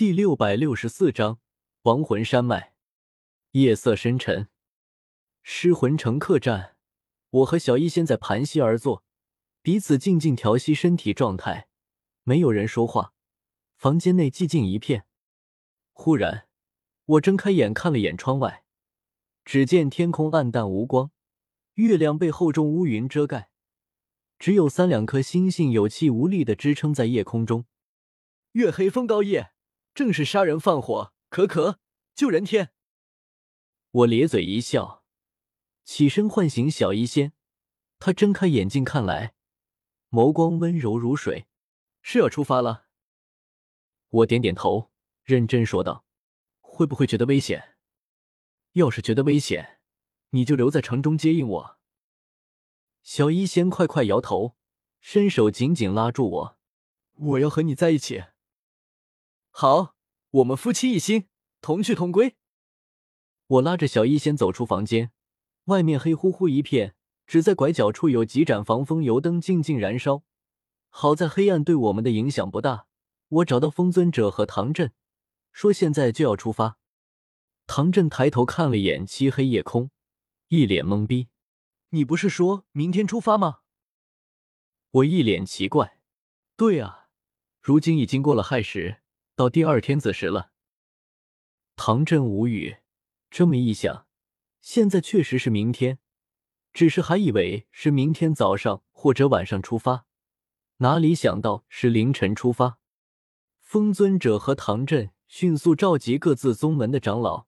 第六百六十四章亡魂山脉。夜色深沉，尸魂城客栈，我和小一仙在盘膝而坐，彼此静静调息身体状态，没有人说话。房间内寂静一片。忽然，我睁开眼看了眼窗外，只见天空暗淡无光，月亮被厚重乌云遮盖，只有三两颗星星有气无力的支撑在夜空中。月黑风高夜。正是杀人放火，可可救人天。我咧嘴一笑，起身唤醒小医仙。他睁开眼睛看来，眸光温柔如水。是要出发了。我点点头，认真说道：“会不会觉得危险？要是觉得危险，你就留在城中接应我。”小医仙快快摇头，伸手紧紧拉住我：“我要和你在一起。”好，我们夫妻一心，同去同归。我拉着小医仙走出房间，外面黑乎乎一片，只在拐角处有几盏防风油灯静静燃烧。好在黑暗对我们的影响不大。我找到风尊者和唐振，说现在就要出发。唐振抬头看了眼漆黑夜空，一脸懵逼：“你不是说明天出发吗？”我一脸奇怪：“对啊，如今已经过了亥时。”到第二天子时了，唐振无语。这么一想，现在确实是明天，只是还以为是明天早上或者晚上出发，哪里想到是凌晨出发。风尊者和唐振迅速召集各自宗门的长老，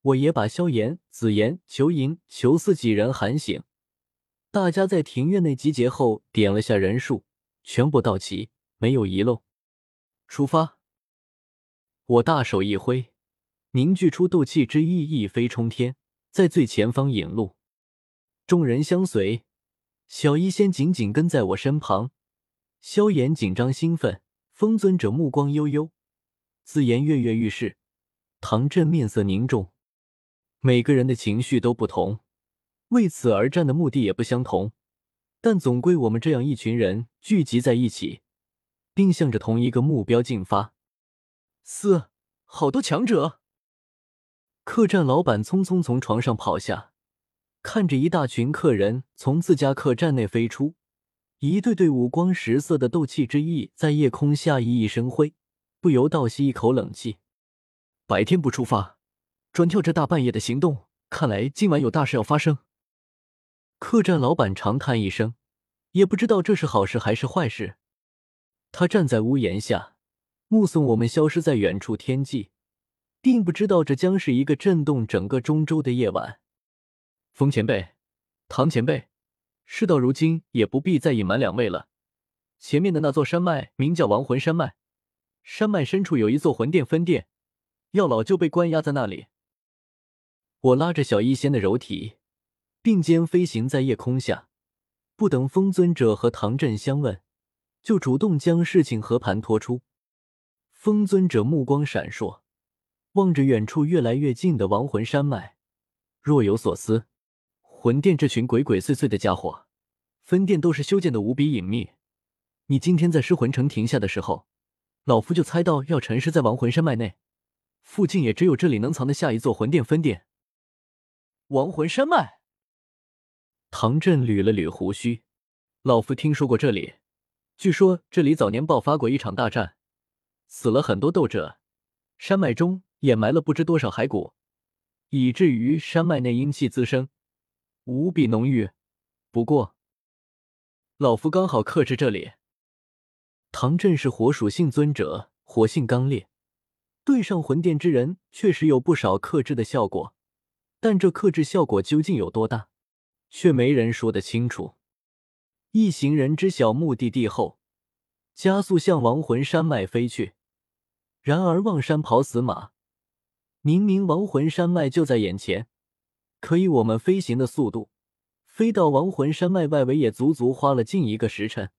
我也把萧炎、紫妍、裘莹、裘四几人喊醒。大家在庭院内集结后，点了下人数，全部到齐，没有遗漏。出发。我大手一挥，凝聚出斗气之意，一飞冲天，在最前方引路。众人相随，小医仙紧紧跟在我身旁。萧炎紧张兴奋，风尊者目光悠悠，自言跃跃欲试。唐振面色凝重，每个人的情绪都不同，为此而战的目的也不相同，但总归我们这样一群人聚集在一起，并向着同一个目标进发。四，好多强者！客栈老板匆匆从床上跑下，看着一大群客人从自家客栈内飞出，一对对五光十色的斗气之翼在夜空下熠熠生辉，不由倒吸一口冷气。白天不出发，专挑这大半夜的行动，看来今晚有大事要发生。客栈老板长叹一声，也不知道这是好事还是坏事。他站在屋檐下。目送我们消失在远处天际，并不知道这将是一个震动整个中州的夜晚。风前辈，唐前辈，事到如今也不必再隐瞒两位了。前面的那座山脉名叫亡魂山脉，山脉深处有一座魂殿分殿，药老就被关押在那里。我拉着小医仙的柔体，并肩飞行在夜空下，不等风尊者和唐振相问，就主动将事情和盘托出。风尊者目光闪烁，望着远处越来越近的亡魂山脉，若有所思。魂殿这群鬼鬼祟祟的家伙，分殿都是修建的无比隐秘。你今天在尸魂城停下的时候，老夫就猜到要沉尸在亡魂山脉内，附近也只有这里能藏得下一座魂殿分殿。亡魂山脉，唐振捋了捋胡须，老夫听说过这里，据说这里早年爆发过一场大战。死了很多斗者，山脉中掩埋了不知多少骸骨，以至于山脉内阴气滋生，无比浓郁。不过，老夫刚好克制这里。唐振是火属性尊者，火性刚烈，对上魂殿之人确实有不少克制的效果，但这克制效果究竟有多大，却没人说得清楚。一行人知晓目的地后，加速向亡魂山脉飞去。然而望山跑死马，明明亡魂山脉就在眼前，可以我们飞行的速度，飞到亡魂山脉外围也足足花了近一个时辰。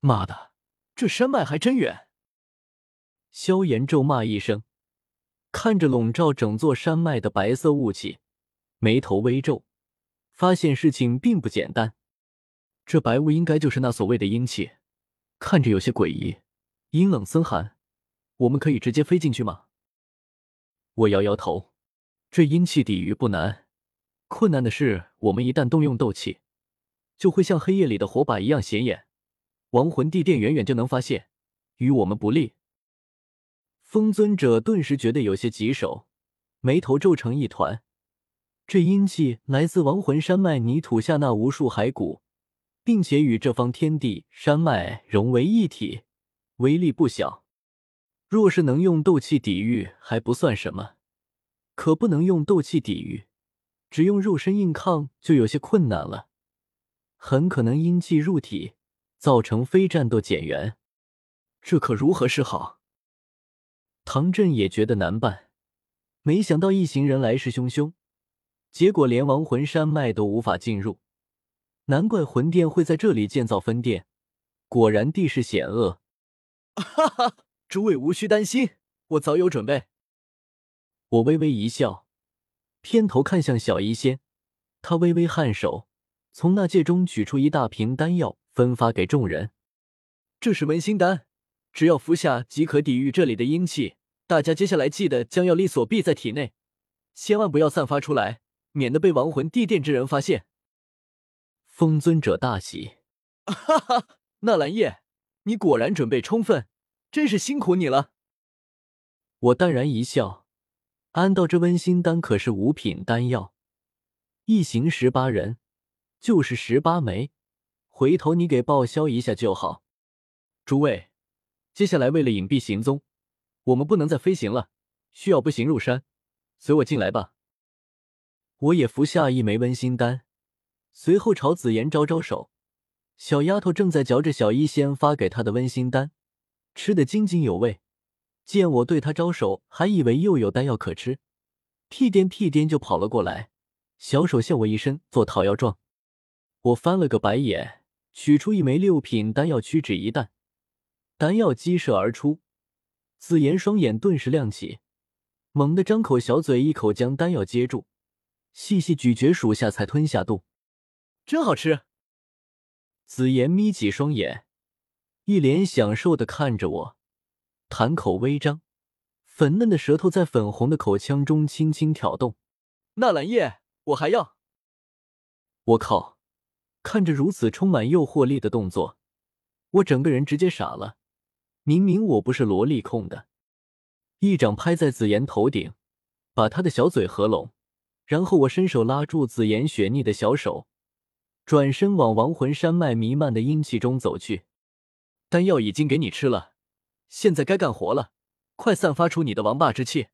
妈的，这山脉还真远！萧炎咒骂一声，看着笼罩整座山脉的白色雾气，眉头微皱，发现事情并不简单。这白雾应该就是那所谓的阴气，看着有些诡异，阴冷森寒。我们可以直接飞进去吗？我摇摇头，这阴气抵御不难，困难的是我们一旦动用斗气，就会像黑夜里的火把一样显眼，亡魂地殿远远就能发现，与我们不利。风尊者顿时觉得有些棘手，眉头皱成一团。这阴气来自亡魂山脉泥土下那无数骸骨，并且与这方天地山脉融为一体，威力不小。若是能用斗气抵御还不算什么，可不能用斗气抵御，只用肉身硬抗就有些困难了，很可能阴气入体，造成非战斗减员，这可如何是好？唐振也觉得难办，没想到一行人来势汹汹，结果连亡魂山脉都无法进入，难怪魂殿会在这里建造分殿，果然地势险恶。哈哈，诸位无需担心，我早有准备。我微微一笑，偏头看向小医仙，他微微颔首，从那戒中取出一大瓶丹药，分发给众人。这是温心丹，只要服下即可抵御这里的阴气。大家接下来记得将药力锁闭在体内，千万不要散发出来，免得被亡魂地殿之人发现。风尊者大喜，哈哈，纳兰叶，你果然准备充分，真是辛苦你了。我淡然一笑，安道这温馨丹可是五品丹药，一行十八人，就是十八枚，回头你给报销一下就好。诸位，接下来为了隐蔽行踪。我们不能再飞行了，需要步行入山，随我进来吧。我也服下一枚温馨丹，随后朝紫妍招招手。小丫头正在嚼着小医仙发给她的温馨丹，吃得津津有味。见我对他招手，还以为又有丹药可吃，屁颠屁颠就跑了过来，小手向我一伸，做讨要状。我翻了个白眼，取出一枚六品丹药，屈指一弹，丹药激射而出。紫妍双眼顿时亮起，猛地张口小嘴，一口将丹药接住，细细咀嚼数下才吞下肚。真好吃！紫妍眯起双眼，一脸享受的看着我，潭口微张，粉嫩的舌头在粉红的口腔中轻轻挑动。纳兰叶，我还要！我靠！看着如此充满诱惑力的动作，我整个人直接傻了。明明我不是萝莉控的，一掌拍在紫妍头顶，把她的小嘴合拢，然后我伸手拉住紫妍雪腻的小手，转身往亡魂山脉弥漫的阴气中走去。丹药已经给你吃了，现在该干活了，快散发出你的王霸之气！